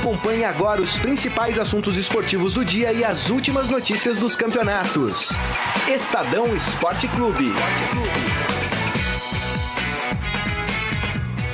Acompanhe agora os principais assuntos esportivos do dia e as últimas notícias dos campeonatos. Estadão Esporte Clube.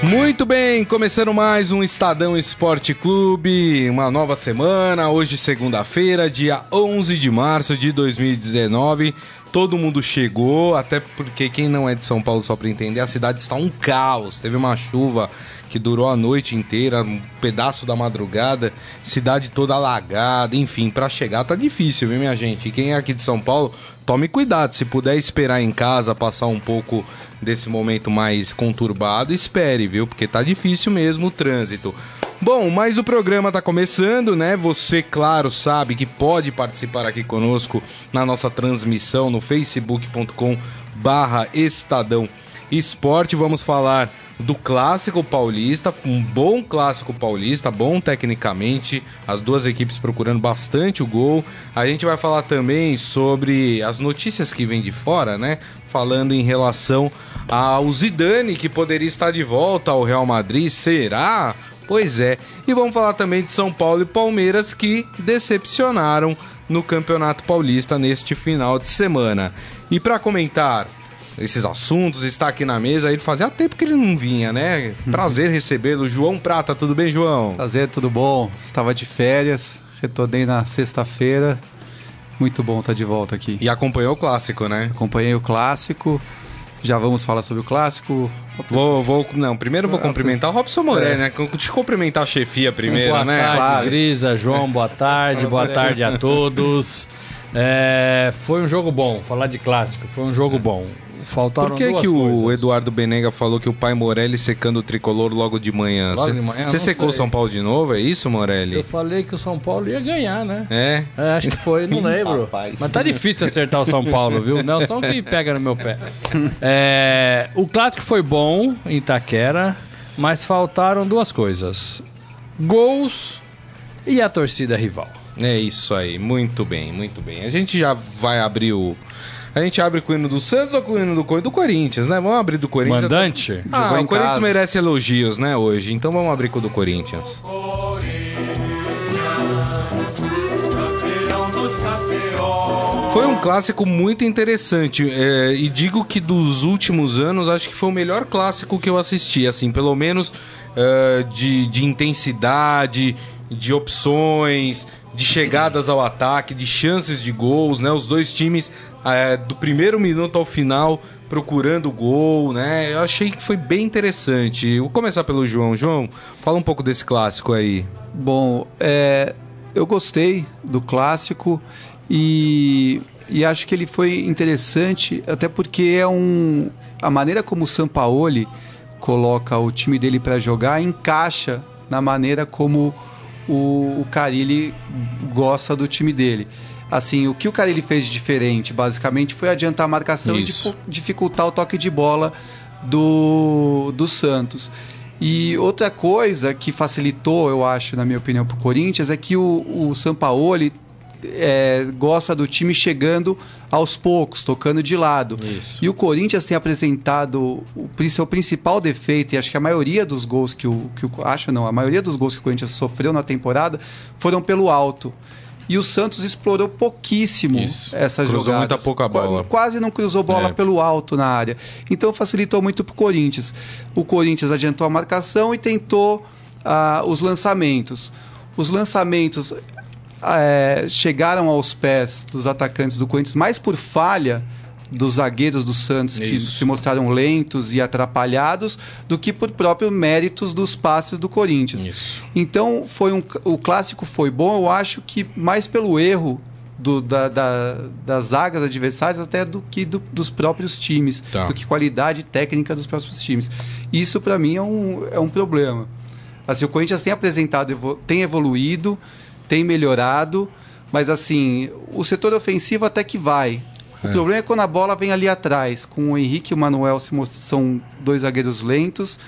Muito bem, começando mais um Estadão Esporte Clube, uma nova semana, hoje segunda-feira, dia 11 de março de 2019. Todo mundo chegou, até porque quem não é de São Paulo, só para entender, a cidade está um caos. Teve uma chuva que durou a noite inteira, um pedaço da madrugada, cidade toda alagada, enfim, para chegar tá difícil, viu, minha gente? E quem é aqui de São Paulo, tome cuidado, se puder esperar em casa, passar um pouco desse momento mais conturbado, espere, viu? Porque tá difícil mesmo o trânsito. Bom, mas o programa tá começando, né? Você, claro, sabe que pode participar aqui conosco na nossa transmissão no facebook.com barra Estadão Esporte. Vamos falar do clássico paulista, um bom clássico paulista, bom tecnicamente, as duas equipes procurando bastante o gol. A gente vai falar também sobre as notícias que vêm de fora, né? Falando em relação ao Zidane que poderia estar de volta ao Real Madrid, será? Pois é. E vamos falar também de São Paulo e Palmeiras que decepcionaram no Campeonato Paulista neste final de semana. E para comentar esses assuntos, está aqui na mesa. Ele fazia tempo que ele não vinha, né? Prazer recebê-lo. João Prata, tudo bem, João? Prazer, tudo bom? Estava de férias, retornei na sexta-feira. Muito bom estar de volta aqui. E acompanhou o clássico, né? Acompanhei o clássico. Já vamos falar sobre o clássico. Vou, vou, não, primeiro vou cumprimentar o Robson Moré, é. né? Deixa eu cumprimentar a chefia primeiro, boa né? Tarde, claro. Grisa, João, boa tarde, boa tarde a todos. É, foi um jogo bom, falar de clássico, foi um jogo bom. Faltaram Por que, duas que o coisas. Eduardo Benega falou que o pai Morelli secando o tricolor logo de manhã? Logo Cê- de manhã? Você secou o sei. São Paulo de novo? É isso, Morelli? Eu falei que o São Paulo ia ganhar, né? É? É, acho que foi, não lembro. Rapaz. Mas tá difícil acertar o São Paulo, viu? Nelson que pega no meu pé. É, o clássico foi bom em Itaquera, mas faltaram duas coisas: gols e a torcida rival. É isso aí, muito bem, muito bem. A gente já vai abrir o. A gente abre com o hino do Santos ou com o hino do, do Corinthians, né? Vamos abrir do Corinthians. Mandante? Ah, o Corinthians casa. merece elogios, né, hoje. Então vamos abrir com o do Corinthians. Foi um clássico muito interessante. é, e digo que dos últimos anos, acho que foi o melhor clássico que eu assisti. Assim, pelo menos é, de, de intensidade, de opções, de chegadas ao ataque, de chances de gols, né? Os dois times é, do primeiro minuto ao final procurando gol, né? Eu achei que foi bem interessante. Vou começar pelo João. João, fala um pouco desse clássico aí. Bom, é, eu gostei do clássico e, e acho que ele foi interessante, até porque é um. A maneira como o Sampaoli coloca o time dele para jogar encaixa na maneira como o, o Carilli gosta do time dele. Assim, o que o Carilli fez de diferente, basicamente, foi adiantar a marcação e Isso. difu- dificultar o toque de bola do, do Santos. E outra coisa que facilitou, eu acho, na minha opinião, para o Corinthians é que o, o Sampaoli é, gosta do time chegando aos poucos, tocando de lado. Isso. E o Corinthians tem apresentado o seu principal defeito, e acho que a maioria dos gols que o, que o. Acho não, a maioria dos gols que o Corinthians sofreu na temporada foram pelo alto. E o Santos explorou pouquíssimo Isso. essas Cruzou jogadas. muita pouca bola. Quase não cruzou bola É. pelo alto na área. Então facilitou muito para o Corinthians. O Corinthians adiantou a marcação e tentou ah, os lançamentos. Os lançamentos eh, chegaram aos pés dos atacantes do Corinthians mais por falha dos zagueiros do Santos que Isso. se mostraram lentos e atrapalhados do que por próprios méritos dos passes do Corinthians. Isso. Então foi um, o clássico foi bom, eu acho que mais pelo erro do- da- da- das zagas adversárias até do que do- dos próprios times, Tá. do que qualidade técnica dos próprios times. Isso para mim é um, é um problema. Assim, o Corinthians tem apresentado, tem evoluído, tem melhorado, mas assim, o setor ofensivo até que vai. O problema é quando a bola vem ali atrás, com o Henrique e o Manuel se são dois zagueiros lentos,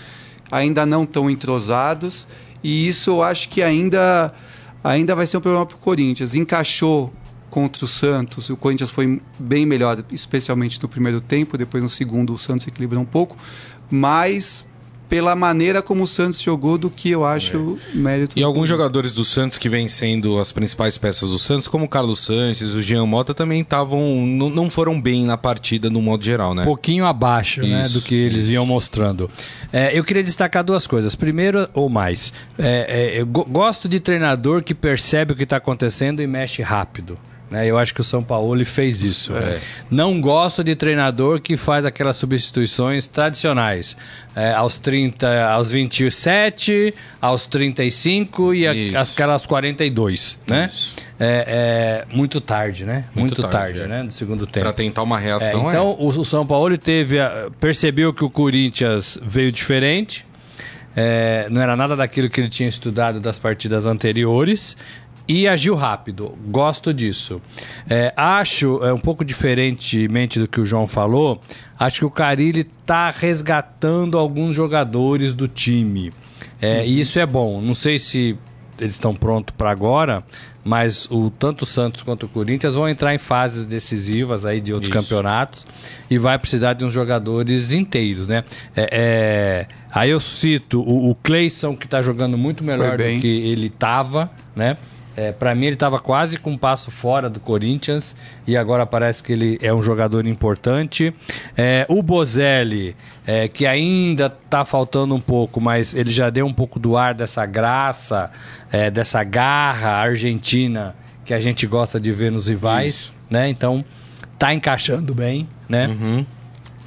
ainda não tão entrosados, e isso eu acho que ainda, ainda vai ser um problema para o Corinthians. Encaixou contra o Santos, o Corinthians foi bem melhor, especialmente no primeiro tempo, depois no segundo o Santos equilibrou um pouco, mas pela maneira como o Santos jogou do que eu acho mérito. E alguns jogadores do Santos que vêm sendo as principais peças do Santos, como o Carlos Sanches, o Jean Mota, também estavam. Não, não foram bem na partida no modo geral, né? Um pouquinho abaixo né, Isso, do que eles isso. vinham mostrando. É, eu queria destacar duas coisas. Primeiro, ou mais, é, é, eu go- gosto de treinador que percebe o que está acontecendo e mexe rápido. Né? Eu acho que o São Paulo fez isso. É. Não gosto de treinador que faz aquelas substituições tradicionais. é, aos 30, aos 27, aos 35 e a- aquelas 42, né? Isso. É, é, muito tarde, né? Muito, Muito tarde, tarde, é. né? Do segundo tempo. Pra tentar uma É, reação. então o, o São Paulo teve a- percebeu que o Corinthians veio diferente. é, não era nada daquilo que ele tinha estudado das partidas anteriores e agiu rápido. Gosto disso. É, acho, é, um pouco diferentemente do que o João falou, acho que o Carilli está resgatando alguns jogadores do time. É, E isso é bom. Não sei se eles estão prontos para agora, mas o tanto o Santos quanto o Corinthians vão entrar em fases decisivas aí de outros Isso. campeonatos e vai precisar de uns jogadores inteiros, né? É, é, aí eu cito o, o Cleison, que tá jogando muito melhor do que ele estava, né? É, para mim ele estava quase com um passo fora do Corinthians e agora parece que ele é um jogador importante. É, o Bozelli, é, que ainda tá faltando um pouco, mas ele já deu um pouco do ar dessa graça, é, dessa garra argentina que a gente gosta de ver nos rivais, né? Então tá encaixando bem, né?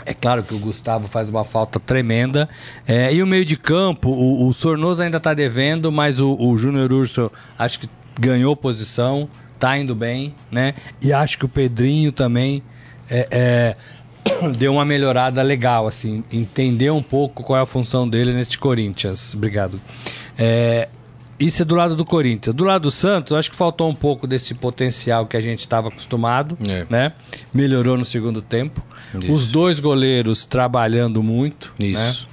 É claro que o Gustavo faz uma falta tremenda. É, e o meio de campo, o, o Sornoso ainda tá devendo, mas o, o Júnior Urso acho que ganhou posição, tá indo bem, né? E acho que o Pedrinho também é, é, deu uma melhorada legal, assim, entendeu um pouco qual é a função dele neste Corinthians. Obrigado. É, isso é do lado do Corinthians. Do lado do Santos, acho que faltou um pouco desse potencial que a gente estava acostumado, É. né? Melhorou no segundo tempo. Isso. Os dois goleiros trabalhando muito, Isso.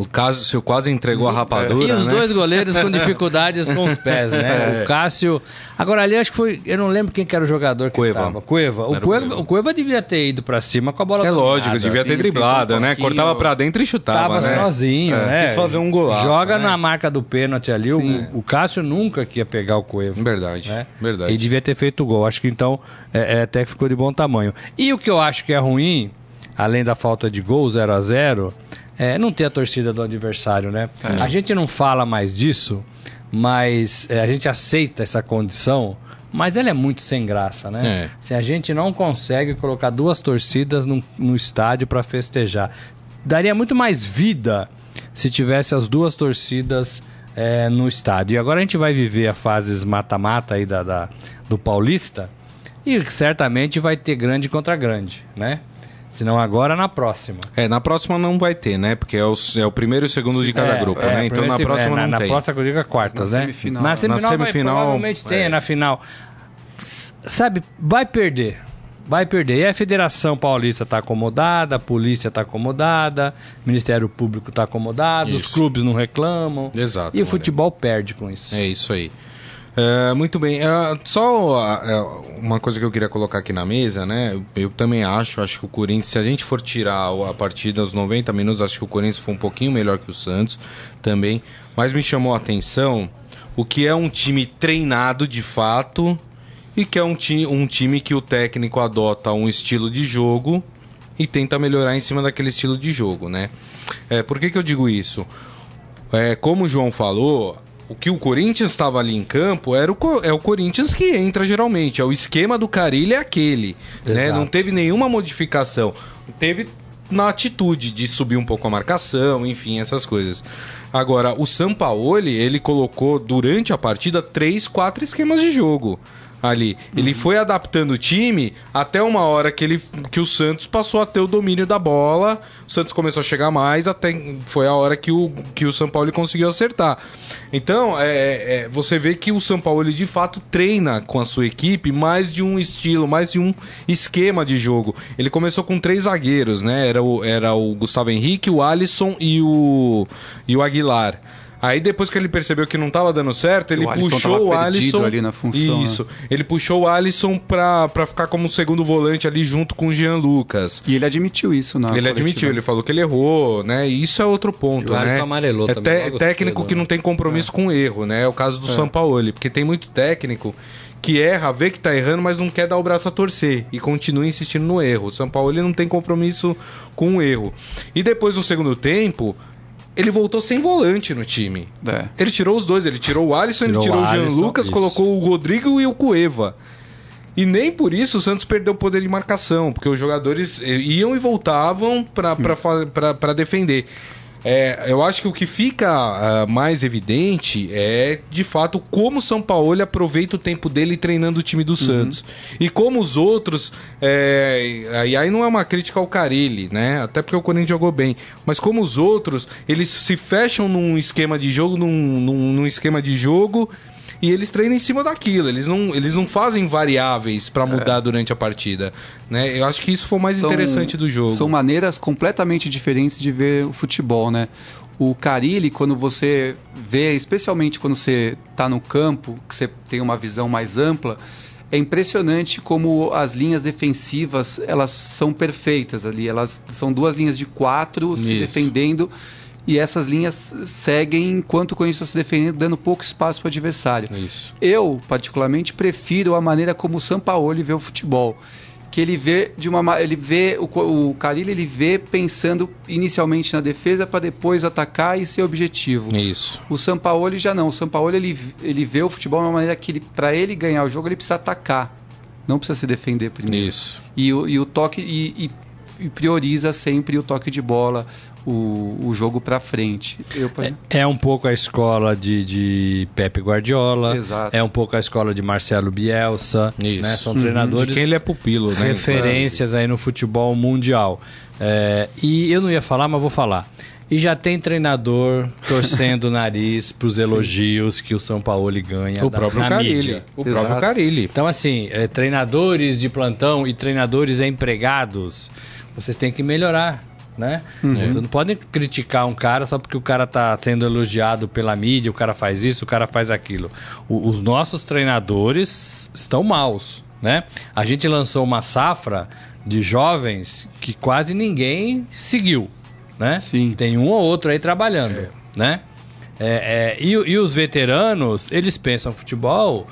O Cássio quase entregou a rapadura, né? E os né? dois goleiros com dificuldades com os pés, né? O Cássio. Agora ali acho que foi. Eu não lembro quem que era o jogador que Cueva. tava. Cueva. O Era o Cueva, Cueva. o Cueva devia ter ido pra cima com a bola É dominada. lógico, devia ter Sim, driblado, um né? Cortava pra dentro e chutava, Tava né? sozinho, É, né? quis fazer um golaço, Joga né? na marca do pênalti ali. O, o Cássio nunca que ia pegar o Cueva. Verdade, né? verdade. E devia ter feito o gol. Acho que então é, é, até que ficou de bom tamanho. E o que eu acho que é ruim, além da falta de gol 0 a 0 é não ter a torcida do adversário, né? A gente não fala mais disso, mas é, a gente aceita essa condição. Mas ela é muito sem graça, né? É. Se a gente não consegue colocar duas torcidas no, no estádio para festejar, daria muito mais vida se tivesse as duas torcidas é, no estádio. E agora a gente vai viver a fases mata-mata aí da, da- do Paulista e certamente vai ter grande contra grande, né? Se não agora, na próxima. É, na próxima não vai ter, né? Porque é o, é o primeiro e o segundo de cada É, grupo, é, né? Então na próxima é, na, não na tem. próxima que eu digo é quartas, Na né? semifinal. Na semifinal, Na vai- semifinal, provavelmente tem, é. na final. Sabe, vai perder. Vai perder. E a Federação Paulista está acomodada, a polícia está acomodada, o Ministério Público está acomodado, os Isso. clubes não reclamam. Exato, E o futebol perde com isso. É isso aí. É, muito bem. É, só é, uma coisa que eu queria colocar aqui na mesa, né? Eu, também acho, acho que o Corinthians, se a gente for tirar a partida aos 90 minutos, acho que o Corinthians foi um pouquinho melhor que o Santos também. Mas me chamou a atenção o que é um time treinado de fato e que é um, ti um time que o técnico adota um estilo de jogo e tenta melhorar em cima daquele estilo de jogo, né? É, por que, que eu digo isso? É, como o João falou, o que o Corinthians estava ali em campo era o, é o Corinthians que entra geralmente. É o esquema do Carilho é aquele. Né? Não teve nenhuma modificação. Teve na atitude de subir um pouco a marcação, enfim, essas coisas. Agora, o Sampaoli, ele colocou durante a partida três, quatro esquemas de jogo ali. Ele foi adaptando o time até uma hora que, ele, que o Santos passou a ter o domínio da bola. O Santos começou a chegar mais, até foi a hora que o, que o São Paulo conseguiu acertar. Então, é, é, você vê que o São Paulo de fato treina com a sua equipe mais de um estilo, mais de um esquema de jogo. Ele começou com três zagueiros, né? Era o, era o Gustavo Henrique, o Alisson e o, e o Aguilar. Aí depois que ele percebeu que não tava dando certo, ele o Alisson puxou tava o perdido Alisson. ali na função, Isso. Ele puxou o Alisson pra, pra ficar como segundo volante ali junto com o Jean Lucas. E ele admitiu isso na ele coletiva. admitiu, ele falou que ele errou, né? E isso é outro ponto, E o né? Alisson amarelou é também, logo técnico cedo, que né? não tem compromisso com o erro, né? É o caso do São Paulo, porque tem muito técnico que erra, vê que tá errando, mas não quer dar o braço a torcer e continua insistindo no erro. O São Paulo ele não tem compromisso com o erro. E depois no segundo tempo, ele voltou sem volante no time. É. Ele tirou os dois, ele tirou o Alisson, Tirou ele tirou o o Jean Alisson, Lucas, isso. colocou o Rodrigo e o Cueva. E nem por isso o Santos perdeu o poder de marcação, porque os jogadores eh, iam e voltavam para defender. É, eu acho que o que fica ah, mais evidente é, de fato, como o São Paulo aproveita o tempo dele treinando o time do Santos. E como os outros. É, e aí não é uma crítica ao Carilli, né? Até porque o Corinthians jogou bem. Mas como os outros, eles se fecham num esquema de jogo, num, num, num esquema de jogo. E eles treinam em cima daquilo, eles não, eles não fazem variáveis pra mudar durante a partida. Né? Eu acho que isso foi o mais São- interessante do jogo. São maneiras completamente diferentes de ver o futebol, né? O Carilli, quando você vê, especialmente quando você está no campo, que você tem uma visão mais ampla, é impressionante como as linhas defensivas elas são perfeitas ali. Elas são duas linhas de quatro se Isso. defendendo e essas linhas seguem enquanto o Corinthians está se defendendo, dando pouco espaço para o adversário. Isso. Eu, particularmente, prefiro a maneira como o Sampaoli vê o futebol. Que ele vê de uma ma- ele vê o, o Carilli ele vê pensando inicialmente na defesa para depois atacar e ser objetivo. Isso. O Sampaoli já não. O Sampaoli ele, ele vê o futebol de uma maneira que para ele ganhar o jogo ele precisa atacar, não precisa se defender primeiro. Isso. E o, e o toque e- e prioriza sempre o toque de bola, o, o jogo para frente. Eu, É um pouco a escola de, de Pepe Guardiola. Exato. É um pouco a escola de Marcelo Bielsa. Isso. Né? São De treinadores quem ele é pupilo, né? referências aí no futebol mundial. É, e eu não ia falar, mas vou falar. E já tem treinador torcendo o nariz pros elogios que o São Paulo ganha O da- próprio na Carilli. mídia. O Exato. próprio Carilli. Então, assim, é, treinadores de plantão e treinadores empregados, vocês têm que melhorar, né? Vocês não podem criticar um cara só porque o cara tá sendo elogiado pela mídia, o cara faz isso, o cara faz aquilo. O- os nossos treinadores estão maus, né? A gente lançou uma safra de jovens que quase ninguém seguiu, né? Sim. Tem um ou outro aí trabalhando, né? É, é, e, e os veteranos, eles pensam futebol é,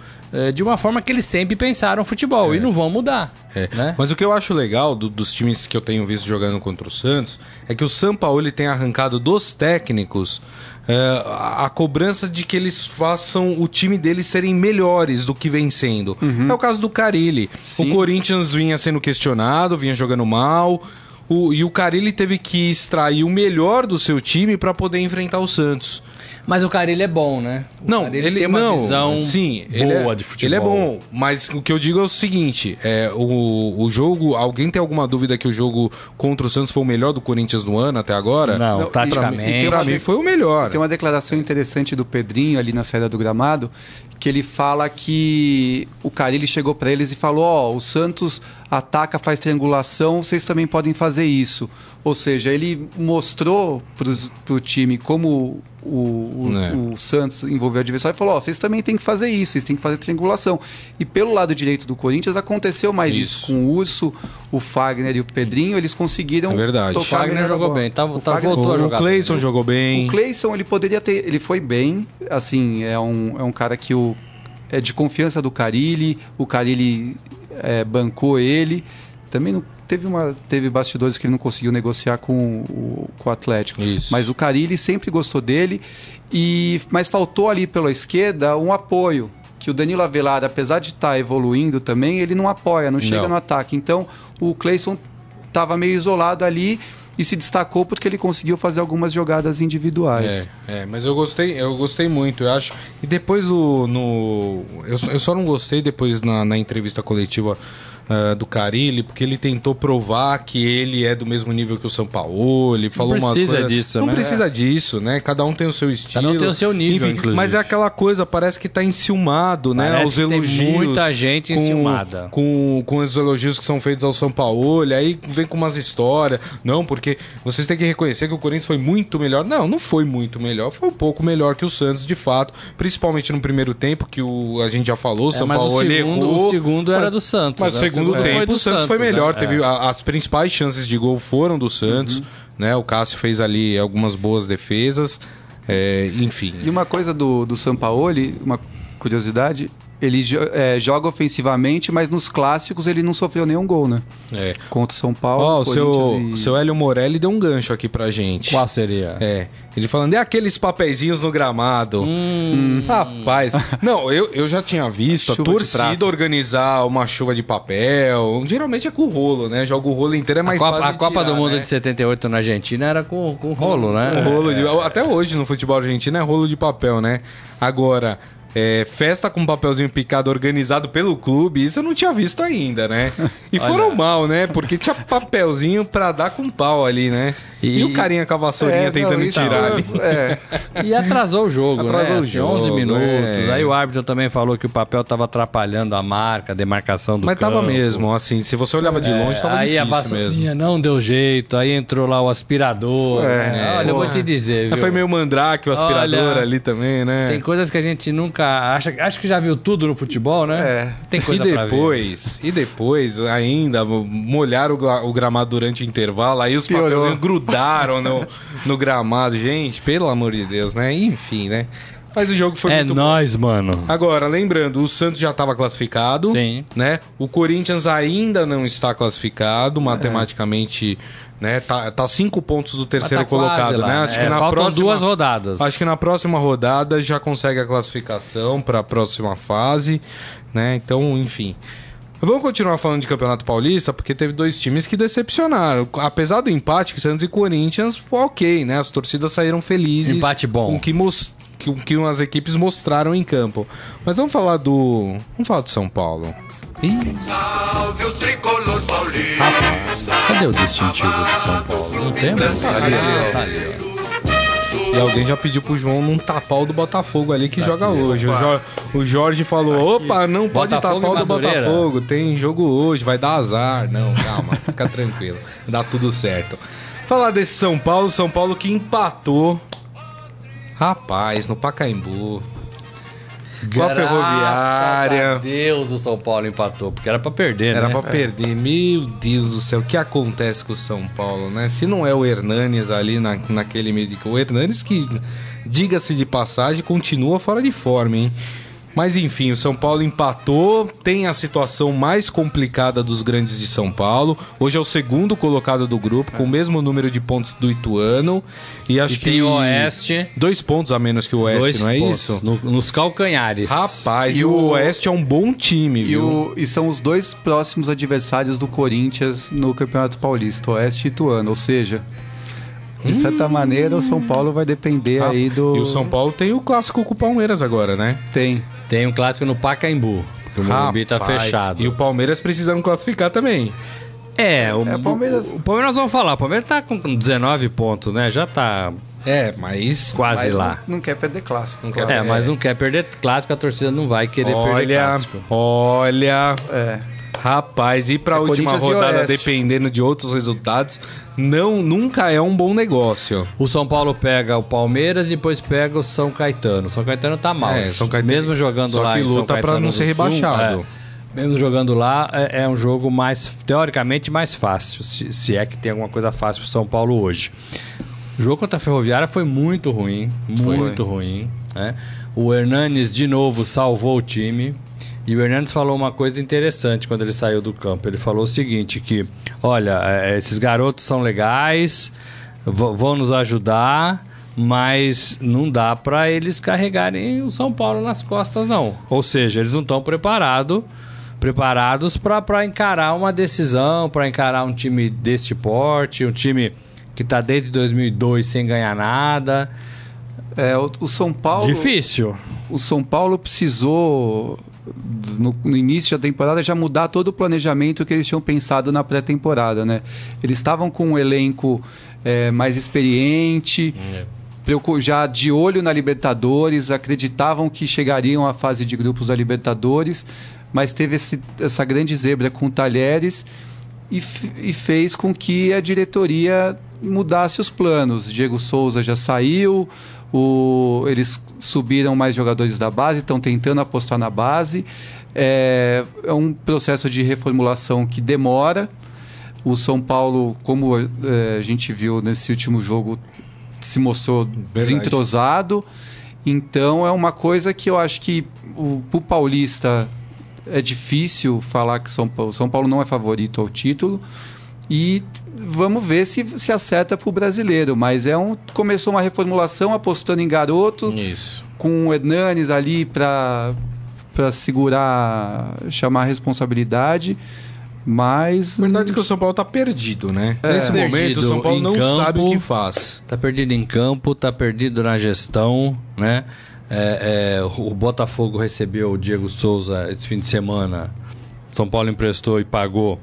de uma forma que eles sempre pensaram futebol e não vão mudar. É. Né? Mas o que eu acho legal do- dos times que eu tenho visto jogando contra o Santos é que o São Paulo ele tem arrancado dos técnicos é, a, a cobrança de que eles façam o time deles serem melhores do que vem sendo. É o caso do Carilli. Sim. O Corinthians vinha sendo questionado, vinha jogando mal. o- e o Carilli teve que extrair o melhor do seu time para poder enfrentar o Santos. Mas o cara ele é bom, né? O Não, ele tem uma não, visão sim, boa é, de futebol. Ele é bom, mas o que eu digo é o seguinte: é, o, o jogo. Alguém tem alguma dúvida que o jogo contra o Santos foi o melhor do Corinthians no ano até agora? Não, Não, taticamente. e tem Pra mim foi o melhor. Tem uma declaração interessante do Pedrinho ali na saída do gramado, que ele fala que o Carilli chegou para eles e falou: Ó, o Santos ataca, faz triangulação, vocês também podem fazer isso. Ou seja, ele mostrou para o time como o, o, É. o Santos envolveu o adversário e falou: Ó, vocês também têm que fazer isso, vocês têm que fazer triangulação. E pelo lado direito do Corinthians aconteceu mais isso. Isso. Com o Urso, o Fagner e o Pedrinho, eles conseguiram. É verdade. O Fagner jogou bem, tá- O tá- Fagner- voltou a O jogar. Cleison jogou bem. o Cleison, ele poderia ter. Ele foi bem. Assim, é um, é um cara que o, é de confiança do Carilli. O Carilli é, bancou ele. Também não, teve, uma, teve bastidores que ele não conseguiu negociar com o, com o Atlético. Isso. Mas o Carilli sempre gostou dele. E, mas faltou ali pela esquerda um apoio. Que o Danilo Avelar, apesar de estar evoluindo também, ele não apoia, não chega Não. no ataque. Então o Cleison estava meio isolado ali e se destacou porque ele conseguiu fazer algumas jogadas individuais. É, é, mas eu gostei, eu gostei muito, eu acho. E depois o, no. Eu, só- eu só não gostei depois na, na entrevista coletiva uh, do Carilli, porque ele tentou provar que ele é do mesmo nível que o São Paulo, ele falou não umas precisa coisas... disso, Não né? precisa disso, né? Cada um tem o seu estilo. Cada um tem o seu nível, inclusive. Mas é aquela coisa, parece que tá enciumado, né? Parece Os que tem elogios. muita gente com- enciumada. Com, com os elogios que são feitos ao São Paulo, aí vem com umas histórias. Não, porque vocês têm que reconhecer que o Corinthians foi muito melhor. Não, não foi muito melhor, foi um pouco melhor que o Santos, de fato. Principalmente no primeiro tempo, que o, a gente já falou, o É, São Paulo o segundo, errou. o segundo era do Santos. Mas o né? Segundo foi tempo o Santos foi né? melhor. É. Teve a- as principais chances de gol foram do Santos, né? O Cássio fez ali algumas boas defesas. é, enfim. E uma coisa do, do Sampaoli, uma curiosidade, ele é, joga ofensivamente, mas nos clássicos ele não sofreu nenhum gol, né? É. Contra o São Paulo, Ó, o seu, e- seu Hélio Morelli deu um gancho aqui pra gente. Qual seria? É, ele falando, é aqueles papeizinhos no gramado. Hum, Rapaz, não, eu, eu já tinha visto a de torcida organizar uma chuva de papel. Geralmente é com o rolo, né? Joga o rolo inteiro, é A mais Copa, fácil a Copa tirar, do Mundo né? de 78 na Argentina era com, com rolo, né? Um rolo de- Até hoje no futebol argentino é rolo de papel, né? Agora, é, festa com papelzinho picado organizado pelo clube, isso eu não tinha visto ainda, né? E foram mal, né? Porque tinha papelzinho pra dar com pau ali, né? E, E- o carinha com a vassourinha É, tentando não, tirar é- ali. É, E atrasou o jogo, Atrasou né? o Assim, jogo, 11 minutos. é. Aí o árbitro também falou que o papel tava atrapalhando a marca, a demarcação do Mas tava campo. mesmo, assim, se você olhava de longe, tava aí a vassourinha mesmo. não deu jeito, aí entrou lá o aspirador. É, né? Olha, eu vou te dizer, viu? foi meio mandrake o aspirador Olha, ali também, né? Tem coisas que a gente nunca acha, acho que já viu tudo no futebol, né? É. Tem E coisa pra ver. depois, e depois ainda molhar o, o gramado durante o intervalo, aí os Piorou. papelzinhos grudaram no, no gramado. Gente, pelo amor de Deus, né? Enfim, né? Mas o jogo foi É muito bom. nóis, mano. Agora, lembrando, o Santos já estava classificado, Sim. né? O Corinthians ainda não está classificado, matematicamente, né? Tá, tá cinco pontos do terceiro tá colocado, lá, né? Acho É, que na faltam próxima duas rodadas. Acho que na próxima rodada já consegue a classificação para a próxima fase, né? Então, enfim. Vamos continuar falando de Campeonato Paulista, porque teve dois times que decepcionaram. Apesar do empate, que Santos e Corinthians foi ok, né? As torcidas saíram felizes. Empate bom. Com o que, mos- com que as equipes mostraram em campo. Mas vamos falar do. Vamos falar do São Paulo. Ih, Salve o tricolor. Cadê o distintivo de São Paulo? Não temos? Ah, tá ali, ó. E alguém já pediu pro João não tapar o do Botafogo ali que joga hoje. O, Jor- o Jorge falou: opa, não pode Botafogo tapar o do Madureira? Botafogo. Tem jogo hoje, vai dar azar. Não, calma, fica tranquilo. Dá tudo certo. Falar desse São Paulo, São Paulo que empatou. Rapaz, no Pacaembu. Com a Graças a Ferroviária. Deus o São Paulo empatou, porque era pra perder, Era né? pra perder. Meu Deus do céu, o que acontece com o São Paulo, né? Se não é o Hernanes ali na, naquele meio de... O Hernanes que, diga-se de passagem, continua fora de forma, hein? Mas enfim, o São Paulo empatou, tem a situação mais complicada dos grandes de São Paulo. Hoje é o segundo colocado do grupo, com o mesmo número de pontos do Ituano. E acho E que. tem o Oeste. Dois pontos a menos que o Oeste, Dois não é pontos, isso? no- nos calcanhares. Rapaz, E e o o- Oeste é um bom time, e, viu? o- e são os dois próximos adversários do Corinthians no Campeonato Paulista, Oeste e Ituano. Ou seja, de certa maneira, o São Paulo vai depender Ah, aí do. E o São Paulo tem o clássico com o Palmeiras agora, né? Tem. Tem um clássico no Pacaembu, porque o Morumbi tá fechado. E o Palmeiras precisando classificar também. É, o, É, o Palmeiras- o Palmeiras vamos falar, o Palmeiras tá com 19 pontos, né? Já tá É, mas. quase Mas lá. Não, não quer perder clássico. Não quer É, mas não quer perder clássico, a torcida não vai querer perder Olha, clássico. olha. É. Rapaz, ir pra É última rodada dependendo de outros resultados, não nunca é um bom negócio. O São Paulo pega o Palmeiras e depois pega o São Caetano. São Caetano tá mal. É, São Caetano- Mesmo jogando Só lá que luta pra Caetano não ser Sul, rebaixado. é, mesmo jogando lá, é, é um jogo mais, teoricamente, mais fácil. Se, se é que tem alguma coisa fácil pro São Paulo hoje. O jogo contra a Ferroviária foi muito ruim. Muito ruim. né? O Hernanes, de novo, salvou o time. E o Hernandes falou uma coisa interessante quando ele saiu do campo. Ele falou o seguinte, que, olha, é, esses garotos são legais, vão nos ajudar, mas não dá para eles carregarem o São Paulo nas costas, não. Ou seja, eles não estão preparados preparados para encarar uma decisão, para encarar um time deste porte, um time que está desde 2002 sem ganhar nada. É, o, o São Paulo. Difícil. O São Paulo precisou no, no início da temporada, já mudar todo o planejamento que eles tinham pensado na pré-temporada, né? Eles estavam com um elenco é, mais experiente, preocu- já de olho na Libertadores, acreditavam que chegariam à fase de grupos da Libertadores, mas teve esse- essa grande zebra com o Talheres e, e fez com que a diretoria mudasse os planos. Diego Souza já saiu, o- eles subiram mais jogadores da base, estão tentando apostar na base. É, é um processo de reformulação que demora. O São Paulo, como é, a gente viu nesse último jogo, se mostrou desentrosado. Então é uma coisa que eu acho que o, o paulista é difícil falar que São Paulo, São Paulo não é favorito ao título. E vamos ver se se acerta para o brasileiro. Mas é um começou uma reformulação apostando em garoto, Isso. com o Hernanes ali para para segurar, chamar a responsabilidade. Mas Verdade é que o São Paulo tá perdido, né? É. Nesse momento, Perdido o São Paulo não campo. sabe o que faz. Tá perdido em campo, tá perdido na gestão, né? É, é, o Botafogo recebeu o Diego Souza esse fim de semana. São Paulo emprestou e pagou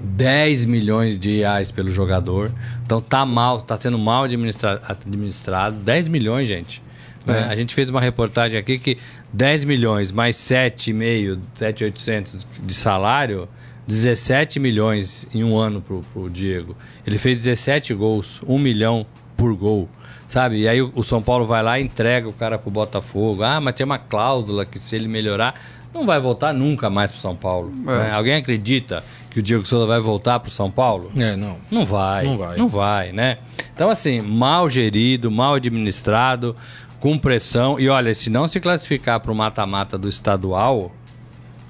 10 milhões de reais pelo jogador. Então tá mal, tá sendo mal administra- administrado. 10 milhões, gente. né? A gente fez uma reportagem aqui que 10 milhões mais 7,5, 7,800 de salário, 17 milhões em um ano pro, pro Diego. Ele fez 17 gols, 1 milhão por gol. Sabe? E aí o o São Paulo vai lá e entrega o cara pro Botafogo. Ah, mas tem uma cláusula que se ele melhorar, não vai voltar nunca mais pro São Paulo. né? Alguém acredita que o Diego Souza vai voltar pro São Paulo? É, não. Não vai. Não vai. Não vai, né? Então, assim, mal gerido, mal administrado, com pressão. E olha, se não se classificar para o mata-mata do estadual,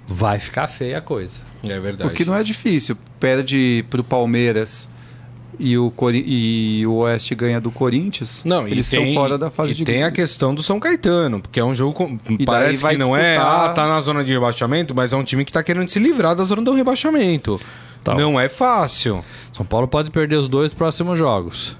vai ficar feia a coisa. É verdade. o que não é difícil. Perde para o Palmeiras e o, Cori- e o Oeste ganha do Corinthians. Não, eles tem- estão fora da fase e de tem a questão do São Caetano, porque é um jogo. Com, parece vai que não é. disputar- Ah, tá na zona de rebaixamento, mas é um time que tá querendo se livrar da zona do rebaixamento. Tá. Não é fácil. São Paulo pode perder os dois próximos jogos.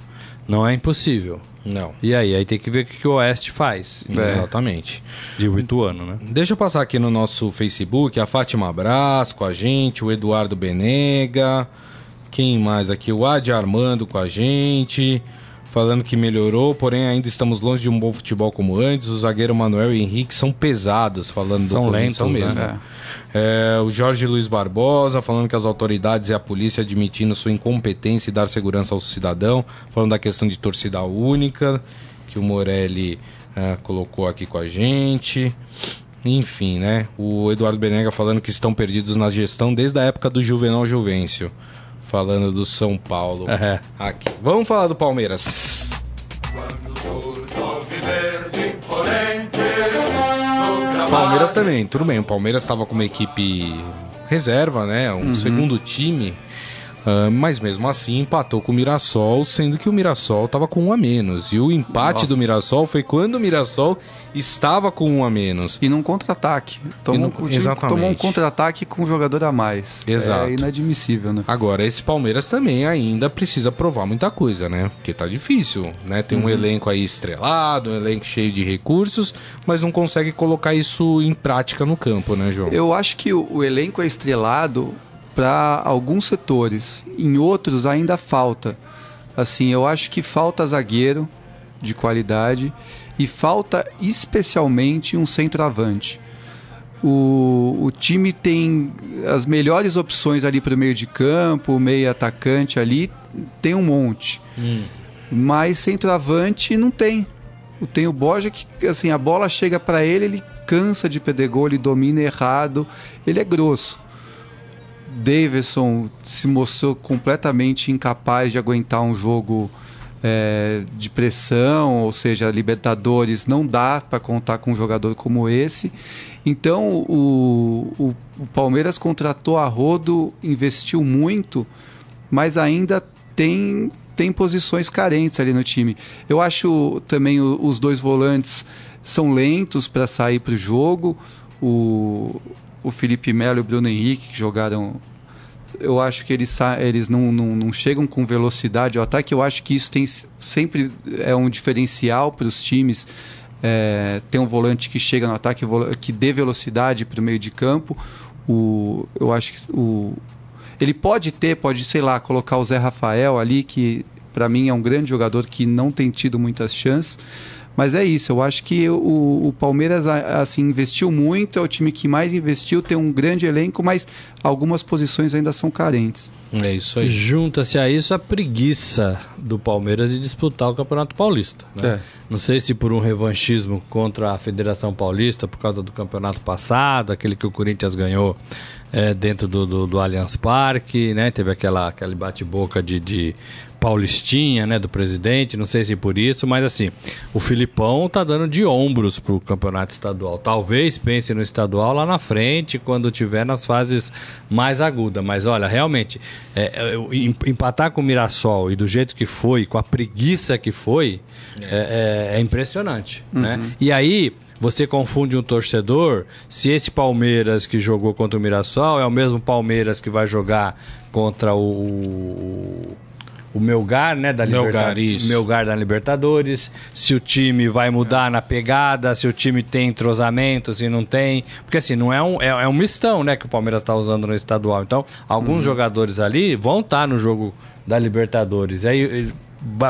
Não é impossível. Não. E aí? Aí tem que ver o que, o Oeste faz. Exatamente. E o Ituano, né? Deixa eu passar aqui no nosso Facebook, a Fátima Brás com a gente, o Eduardo Benega, quem mais aqui? O Adi Armando com a gente, falando que melhorou, porém ainda estamos longe de um bom futebol como antes. O zagueiro Manuel e Henrique são pesados, falando São do lentos, mesmo. né? É, o Jorge Luiz Barbosa falando que as autoridades e a polícia admitindo sua incompetência e dar segurança ao cidadão, falando da questão de torcida única, que o Morelli é, colocou aqui com a gente. Enfim, né? O Eduardo Benega falando que estão perdidos na gestão desde a época do Juvenal Juvencio. Falando do São Paulo. É. Aqui. Vamos falar do Palmeiras. Palmeiras também, tudo bem. O Palmeiras estava com uma equipe reserva, né? Um segundo time. Ah, mas mesmo assim empatou com o Mirassol, sendo que o Mirassol estava com um a menos. E o empate do Mirassol foi quando o Mirassol estava com um a menos. E num contra-ataque. Tomou, exatamente. tomou um contra-ataque com um jogador a mais. Exato. É inadmissível, né? Agora, esse Palmeiras também ainda precisa provar muita coisa, né? Porque tá difícil, né? Tem um elenco aí estrelado, um elenco cheio de recursos, mas não consegue colocar isso em prática no campo, né, João? Eu acho que o, o elenco é estrelado para alguns setores, em outros ainda falta. Assim, eu acho que falta zagueiro de qualidade e falta especialmente um centroavante. O, o time tem as melhores opções ali para o meio de campo, o meio atacante ali, tem um monte. Mas centroavante não tem. Tem o Borja que, assim, a bola chega para ele, ele cansa de perder gol, ele domina errado, ele é grosso. Davidson se mostrou completamente incapaz de aguentar um jogo é, de pressão, ou seja, Libertadores não dá para contar com um jogador como esse. Então o, o, o Palmeiras contratou a Rodo, investiu muito, mas ainda tem, tem posições carentes ali no time. Eu acho também o- os dois volantes são lentos para sair para o jogo. O, o Felipe Melo e o Bruno Henrique que jogaram eu acho que eles, eles não, não, não chegam com velocidade ao ataque. Eu acho que isso tem sempre é um diferencial para os times é, ter um volante que chega no ataque, que dê velocidade para o meio de campo. O, eu acho que o, ele pode ter, pode, sei lá, colocar o Zé Rafael ali, que para mim é um grande jogador que não tem tido muitas chances. Mas é isso, eu acho que o, o Palmeiras assim investiu muito, é o time que mais investiu, tem um grande elenco, mas algumas posições ainda são carentes. É isso aí. Junta-se a isso a preguiça do Palmeiras de disputar o Campeonato Paulista. né? É. Não sei se por um revanchismo contra a Federação Paulista, por causa do campeonato passado, aquele que o Corinthians ganhou é, dentro do, do, do Allianz Parque, né? Teve aquela, aquele bate-boca de, de Paulistinha, né? Do presidente, não sei se por isso, mas assim, o Filipão tá dando de ombros pro campeonato estadual. Talvez pense no estadual lá na frente, quando tiver nas fases mais agudas. Mas olha, realmente, é, é, empatar com o Mirassol e do jeito que foi, com a preguiça que foi, é, é- é impressionante. Né? E aí. Você confunde um torcedor se esse Palmeiras que jogou contra o Mirassol é o mesmo Palmeiras que vai jogar contra o, o Melgar, né? Da Melgar, Libertadores. Melgar da Libertadores. Se o time vai mudar na pegada, se o time tem entrosamento, se não tem. Porque assim, não é um, é, é um mistão, né? Que o Palmeiras está usando no estadual. Então, alguns jogadores ali vão estar no jogo da Libertadores. Aí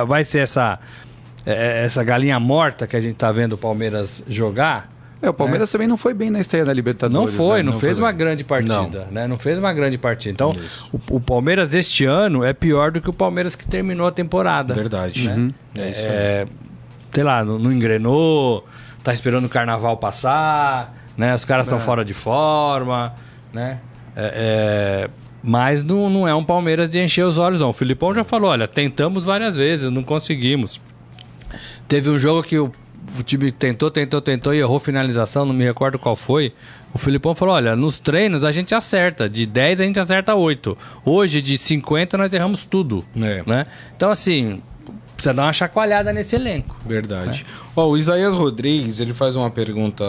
vai ser essa, eh, essa galinha morta que a gente tá vendo o Palmeiras jogar. É, o Palmeiras também não foi bem na estreia da Não Libertadores. foi, né? não, Não fez foi uma bem. grande partida, né? Não fez uma grande partida. Então, o, o Palmeiras este ano é pior do que o Palmeiras que terminou a temporada. Verdade. Né? É isso aí. É, sei lá, não, não engrenou, tá esperando o carnaval passar, né? Os caras estão fora de forma, né? É, é, mas não, não é um Palmeiras de encher os olhos, não. O Filipão já falou: olha, tentamos várias vezes, não conseguimos. Teve um jogo que o, o time tentou, tentou, tentou e errou finalização, não me recordo qual foi. O Filipão falou: olha, nos treinos a gente acerta, de 10 a gente acerta 8. Hoje, de 50, nós erramos tudo. É. Né? Então, assim, precisa dar uma chacoalhada nesse elenco. Verdade. Ó, o Isaías Rodrigues, ele faz uma pergunta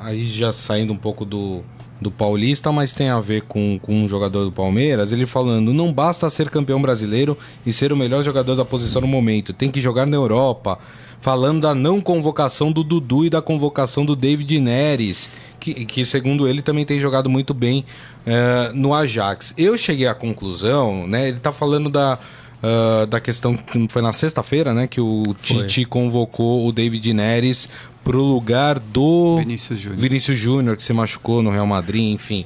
aí já saindo um pouco do, do Paulista, mas tem a ver com, com um jogador do Palmeiras. Ele falando, não basta ser campeão brasileiro e ser o melhor jogador da posição no momento, tem que jogar na Europa. Falando da não convocação do Dudu e da convocação do David Neres, que, que segundo ele também tem jogado muito bem eh, no Ajax. Eu cheguei à conclusão, né? Ele tá falando da, ah, da questão que foi na sexta-feira, né? Que o Tite convocou o David Neres pro lugar do Vinícius Júnior. Vinícius Júnior, que se machucou no Real Madrid, enfim.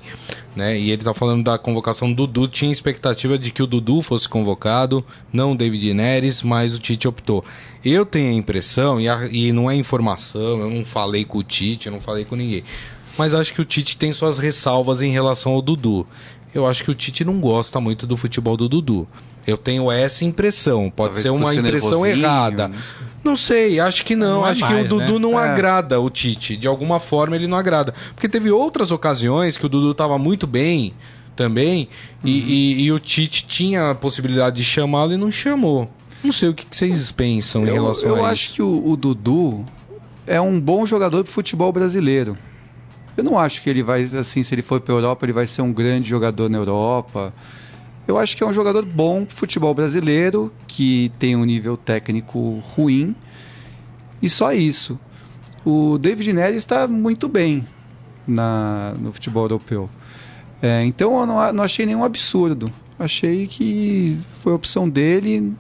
Né? E ele tá falando da convocação do Dudu. Tinha expectativa de que o Dudu fosse convocado, não o David Neres, mas o Tite optou. Eu tenho a impressão, e, a- e não é informação, eu não falei com o Tite, eu não falei com ninguém. Mas acho que o Tite tem suas ressalvas em relação ao Dudu. Eu acho que o Tite não gosta muito do futebol do Dudu. Eu tenho essa impressão. Pode Talvez ser uma impressão errada. não sei. Não sei, acho que não. Não é acho mais, que o Dudu né? não É. agrada o Tite. De alguma forma ele não agrada. Porque teve outras ocasiões que o Dudu estava muito bem também e, e- e o Tite tinha a possibilidade de chamá-lo e não chamou. Não sei o que, que vocês pensam em Eu, relação eu a acho isso. que o, o Dudu é um bom jogador pro futebol brasileiro. Eu não acho que ele vai, assim, se ele for para Europa, ele vai ser um grande jogador na Europa. Eu acho que é um jogador bom futebol brasileiro, que tem um nível técnico ruim. E só isso. O David Neres está muito bem na, no futebol europeu. É, então eu não, não achei nenhum absurdo. Achei que foi opção dele.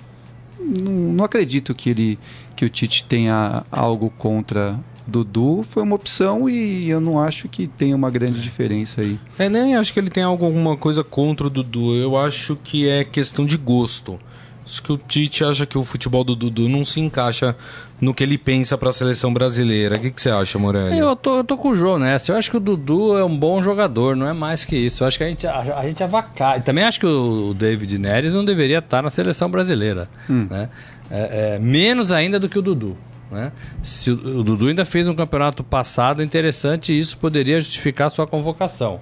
Não, não acredito que ele que o Tite tenha algo contra Dudu. Foi uma opção e eu não acho que tenha uma grande diferença aí. É, nem acho que ele tem alguma coisa contra o Dudu. Eu acho que é questão de gosto. Acho que o Tite acha que o futebol do Dudu não se encaixa no que ele pensa para a seleção brasileira. O que, que você acha, Morelli? Eu tô, eu tô com o João nessa. Eu acho que o Dudu é um bom jogador, não é mais que isso. Eu acho que a gente, a, a gente avacalha. Também acho que o David Neres não deveria estar na seleção brasileira. Né? É, é, menos ainda do que o Dudu. Né? Se o, Dudu ainda fez um campeonato passado interessante isso poderia justificar sua convocação.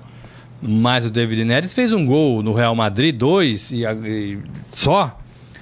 Mas o David Neres fez um gol no Real Madrid, dois e, e só.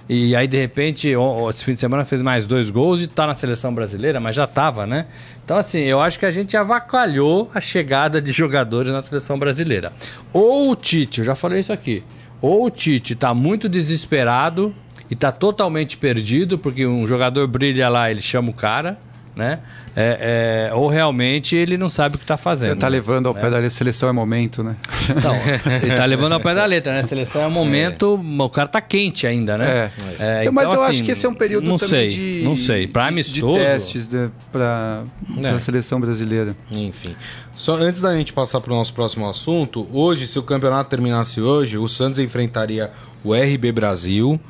E aí, de repente, esse fim de semana fez mais dois gols e tá na seleção brasileira, mas já tava, né? Então, assim, eu acho que a gente avacalhou a chegada de jogadores na seleção brasileira. Ou o Tite, eu já falei isso aqui, ou o Tite tá muito desesperado e tá totalmente perdido, porque um jogador brilha lá, ele chama o cara, né? É, é, ou realmente ele não sabe o que está fazendo. Tá levando ao pé da seleção é momento, né? Então, ele tá levando ao pé da letra, né? Seleção é um momento, o cara tá quente ainda, né? É. É, Mas então, eu assim, acho que esse é um período não também sei, de. Não sei. Pra de- amistoso. De testes né, para É. a seleção brasileira. Enfim. Só antes da gente passar para o nosso próximo assunto, hoje, se o campeonato terminasse hoje, o Santos enfrentaria o RB Brasil,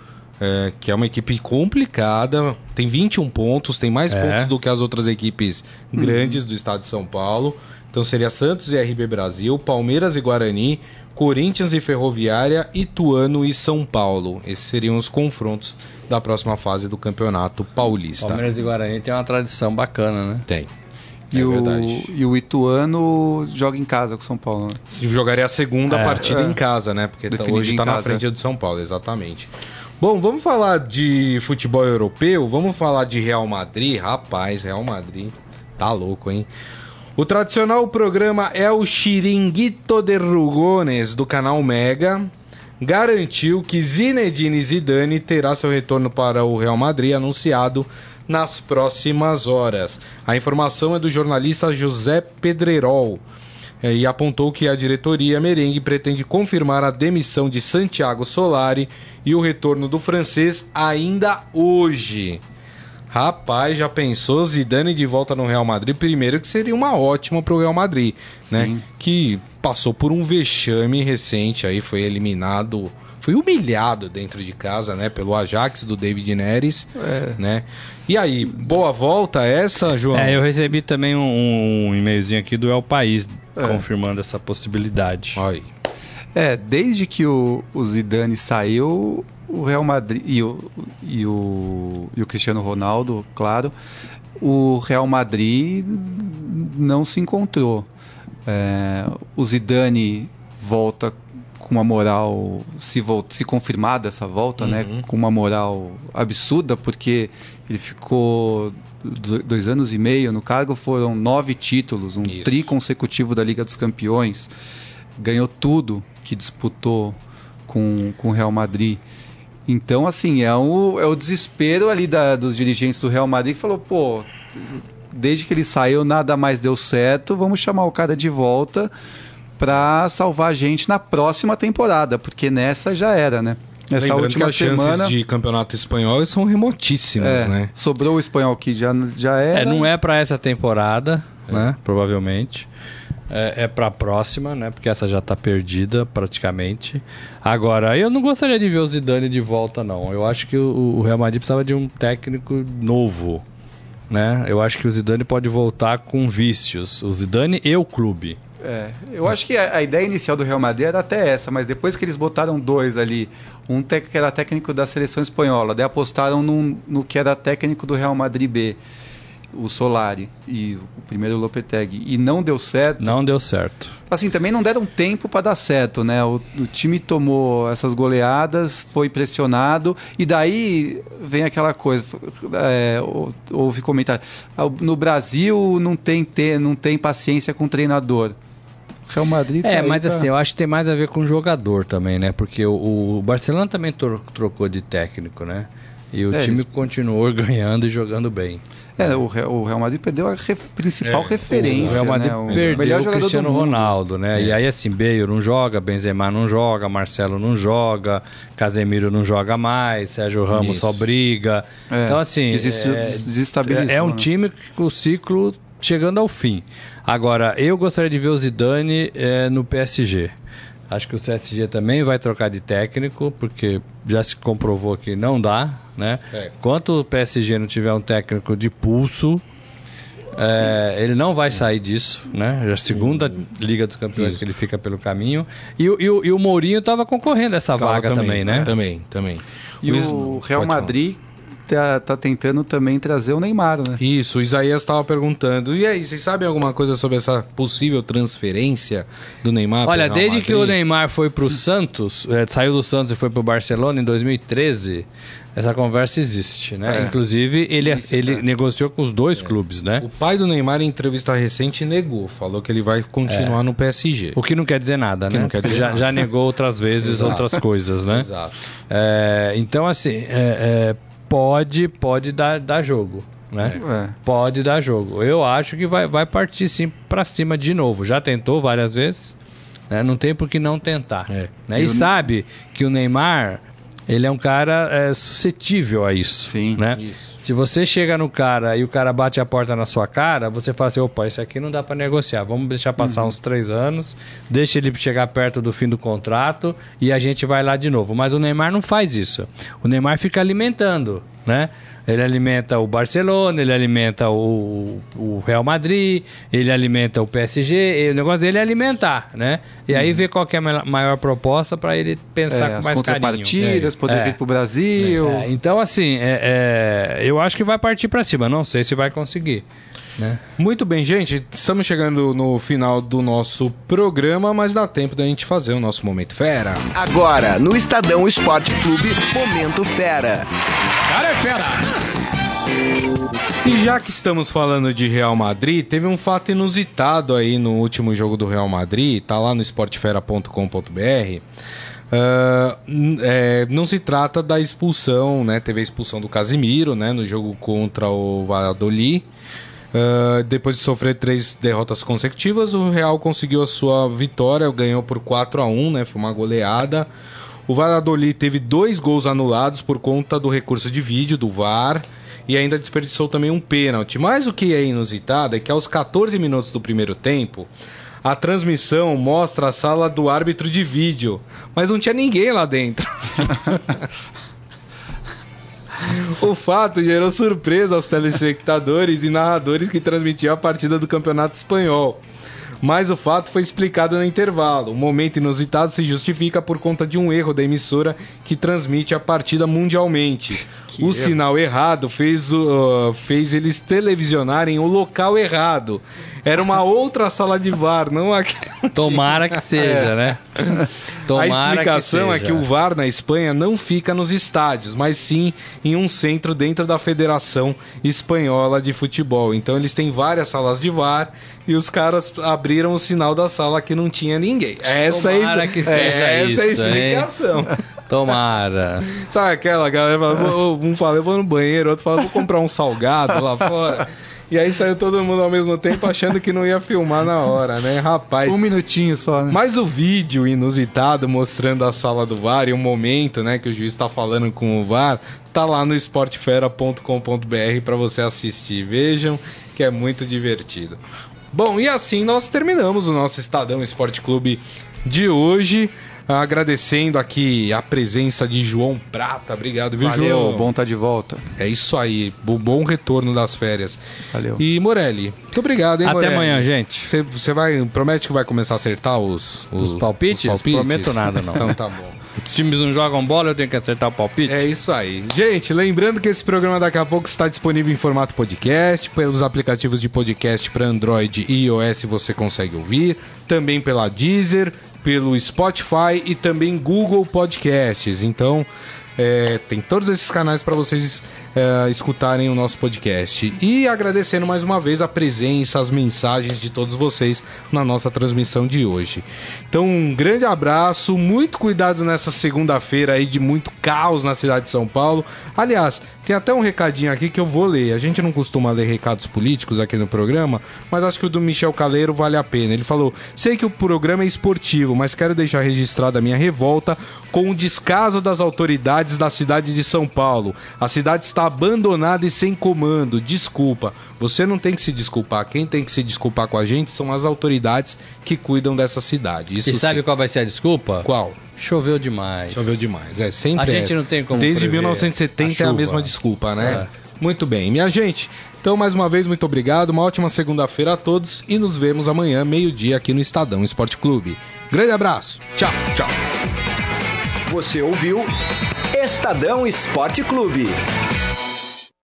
é, que é uma equipe complicada, tem 21 pontos, tem mais É. pontos do que as outras equipes grandes do estado de São Paulo. Então seria Santos e RB Brasil, Palmeiras e Guarani, Corinthians e Ferroviária, Ituano e São Paulo. Esses seriam os confrontos da próxima fase do Campeonato Paulista. Palmeiras e Guarani tem uma tradição bacana, né? Tem. E, é o, verdade. e o Ituano joga em casa com o São Paulo. Né? Se jogaria a segunda É, partida é. em casa, né? Porque tá- Definido hoje em tá na frente do São Paulo, exatamente. Bom, vamos falar de futebol europeu, vamos falar de Real Madrid. Rapaz, Real Madrid tá louco, hein? O tradicional programa é o Chiringuito de Rugones do canal Mega. Garantiu que Zinedine Zidane terá seu retorno para o Real Madrid anunciado nas próximas horas. A informação é do jornalista José Pedrerol e apontou que a diretoria merengue pretende confirmar a demissão de Santiago Solari e o retorno do francês ainda hoje. Rapaz, já pensou Zidane de volta no Real Madrid? Primeiro que seria uma ótima pro Real Madrid, né? Sim. Que passou por um vexame recente aí, foi eliminado, foi humilhado dentro de casa, né? Pelo Ajax do David Neres, né? E aí, boa volta essa, João? É, eu recebi também um, um e-mailzinho aqui do El País confirmando essa possibilidade. Aí. É, desde que o, o Zidane saiu, o Real Madrid e o, e, o, e o Cristiano Ronaldo, claro, o Real Madrid não se encontrou. É, o Zidane volta com uma moral, se, se confirmada essa volta, né, com uma moral absurda, porque ele ficou do- dois anos e meio no cargo, foram nove títulos, um Isso. tri consecutivo da Liga dos Campeões, ganhou tudo que disputou com, com o Real Madrid. Então, assim, é o, é o desespero ali da- dos dirigentes do Real Madrid que falou, pô, desde que ele saiu nada mais deu certo, vamos chamar o cara de volta para salvar a gente na próxima temporada, porque nessa já era, né? Nessa Lembrando última que as semana chances de campeonato espanhol são remotíssimas, é, né? sobrou o espanhol que já, já era. É, não é pra essa temporada, né? Provavelmente. É, é pra próxima, né? Porque essa já tá perdida praticamente. Agora, eu não gostaria de ver o Zidane de volta, não. Eu acho que o, o Real Madrid precisava de um técnico novo, né? Eu acho que o Zidane pode voltar com vícios. O Zidane e o clube. É, eu acho que a, a ideia inicial do Real Madrid era até essa, mas depois que eles botaram dois ali, um que era técnico da seleção espanhola, daí apostaram num- no que era técnico do Real Madrid B, o Solari, e o primeiro Lopetegui, e não deu certo. Não deu certo. Assim, também não deram tempo para dar certo, né? O, o time tomou essas goleadas, foi pressionado, e daí vem aquela coisa, é, ou- houve comentário, "Ah, no Brasil não tem, te- não tem paciência com o treinador. Real Madrid É, tá aí mas pra- assim, eu acho que tem mais a ver com o jogador também, né? Porque o, o Barcelona também tro- trocou de técnico, né? E o É, time eles- continuou ganhando e jogando bem. É, o Real, o Real Madrid perdeu a ref- principal É, referência. O Real Madrid né? O perdeu melhor o jogador Cristiano. Ronaldo, né? E aí assim, Bale não joga, Benzema não joga, Marcelo não joga, Casemiro não joga mais, Sérgio Ramos Isso. só briga. É, então assim, é, desestabilizou, é um né? time com o ciclo chegando ao fim. Agora, eu gostaria de ver o Zidane é, no PSG. Acho que o CSG também vai trocar de técnico, porque já se comprovou que não dá, né? É. Enquanto o PSG não tiver um técnico de pulso, é, ele não vai sair disso, né? Já é a segunda Liga dos Campeões que ele fica pelo caminho. E, o- e o- e o Mourinho estava concorrendo a essa Tava vaga também, né? Também, também. E Luiz- o Real. Madrid tá, tá tentando também trazer o Neymar, né? Isso, o Isaías estava perguntando. E aí, vocês sabem alguma coisa sobre essa possível transferência do Neymar? Olha, desde que o? Neymar foi pro Santos, é, saiu do Santos e foi pro Barcelona em 2013, essa conversa existe, né? É. Inclusive, ele, ele negociou com os dois clubes, né? O pai do Neymar, em entrevista recente, negou. Falou que ele vai continuar no PSG. O que não quer dizer nada, Que né? não quer dizer já, nada. já negou outras vezes outras coisas, né? Exato. É, então, assim, é, é, pode, pode dar, dar jogo. né? É. Pode dar jogo. Eu acho que vai, vai partir sim pra cima de novo. Já tentou várias vezes, né? Não tem por que não tentar. É. né? E sabe que o Neymar, ele é um cara é, suscetível a isso. Sim. né? Isso. Se você chega no cara e o cara bate a porta na sua cara, você fala assim, opa, isso aqui não dá pra negociar. Vamos deixar passar uns três anos, deixa ele chegar perto do fim do contrato e a gente vai lá de novo. Mas o Neymar não faz isso. O Neymar fica alimentando, né? Ele alimenta o Barcelona, ele alimenta o, o Real Madrid, ele alimenta o PSG. e o negócio dele é alimentar, né? E aí vê qual que é a ma- maior proposta pra ele pensar É, com as mais carinho. contrapartidas, poder É. vir pro Brasil. É, então, assim, é- é, eu acho que vai partir pra cima. Não sei se vai conseguir. Né? Muito bem, gente. Estamos chegando no final do nosso programa, mas dá tempo da gente fazer o nosso Momento Fera. Agora, no Estadão Esporte Clube, Momento Fera. Cara é fera! E já que estamos falando de Real Madrid, teve um fato inusitado aí no último jogo do Real Madrid, tá lá no esportefera.com.br. Ah, n- é, não se trata da expulsão, né? Teve a expulsão do Casimiro, né? No jogo contra o Valladolid. Ah, depois de sofrer três derrotas consecutivas, o Real conseguiu a sua vitória, ganhou por 4 a 1 né? Foi uma goleada. O Valladolid teve dois gols anulados por conta do recurso de vídeo do VAR e ainda desperdiçou também um pênalti. Mas o que é inusitado é que aos 14 minutos do primeiro tempo, a transmissão mostra a sala do árbitro de vídeo, mas não tinha ninguém lá dentro. O fato gerou surpresa aos telespectadores e narradores que transmitiam a partida do Campeonato Espanhol. Mas o fato foi explicado no intervalo. O momento inusitado se justifica por conta de um erro da emissora que transmite a partida mundialmente. o sinal errado fez, uh, fez eles televisionarem o local errado. Era uma outra sala de VAR, não aquela. Tomara que seja, né? Tomara a explicação que é que o VAR na Espanha não fica nos estádios, mas sim em um centro dentro da Federação Espanhola de Futebol. Então eles têm várias salas de VAR e os caras abriram o sinal da sala que não tinha ninguém. Essa Tomara é, que seja essa isso, é a hein? explicação. Tomara. Sabe aquela galera fala, um fala, eu vou no banheiro, outro fala, vou comprar um salgado lá fora. E aí saiu todo mundo ao mesmo tempo achando que não ia filmar na hora, né? Rapaz, Um minutinho só, né? mas o vídeo inusitado mostrando a sala do VAR e o momento, né, que o juiz está falando com o VAR, tá lá no esportefera.com.br para você assistir. Vejam que é muito divertido. Bom, e assim nós terminamos o nosso Estadão Esporte Clube de hoje. Agradecendo aqui a presença de João Prata. Obrigado, viu, Valeu, João? bom tá de volta. É isso aí. Bo- Bom retorno das férias. Valeu. E Morelli, muito obrigado, hein, Até Morelli? amanhã, gente. Você, vai, promete que vai começar a acertar os, Os palpites? Prometo nada, não. Então tá bom. Os times não jogam bola, eu tenho que acertar o palpite. É isso aí. Gente, lembrando que esse programa daqui a pouco está disponível em formato podcast, pelos aplicativos de podcast para Android e iOS você consegue ouvir, também pela Deezer, pelo Spotify e também Google Podcasts. Então, é, tem todos esses canais para vocês é, escutarem o nosso podcast. E agradecendo mais uma vez a presença, as mensagens de todos vocês na nossa transmissão de hoje. Então, um grande abraço, muito cuidado nessa segunda-feira aí de muito caos na cidade de São Paulo. Aliás, tem até um recadinho aqui que eu vou ler. A gente não costuma ler recados políticos aqui no programa, mas acho que o do Michel Caleiro vale a pena. Ele falou: sei que o programa é esportivo, mas quero deixar registrada a minha revolta com o descaso das autoridades da cidade de São Paulo. A cidade está abandonada e sem comando. Desculpa. Você não tem que se desculpar. Quem tem que se desculpar com a gente são as autoridades que cuidam dessa cidade. Isso E sabe sim. qual vai ser a desculpa? qual? Choveu demais. Choveu demais. É sempre A gente essa. não tem como Desde prever 1970 a é a mesma desculpa, né? É. Muito bem. Minha gente, então mais uma vez muito obrigado. Uma ótima segunda-feira a todos e nos vemos amanhã meio-dia aqui no Estadão Esporte Clube. Grande abraço. Tchau, tchau. Você ouviu Estadão Esporte Clube.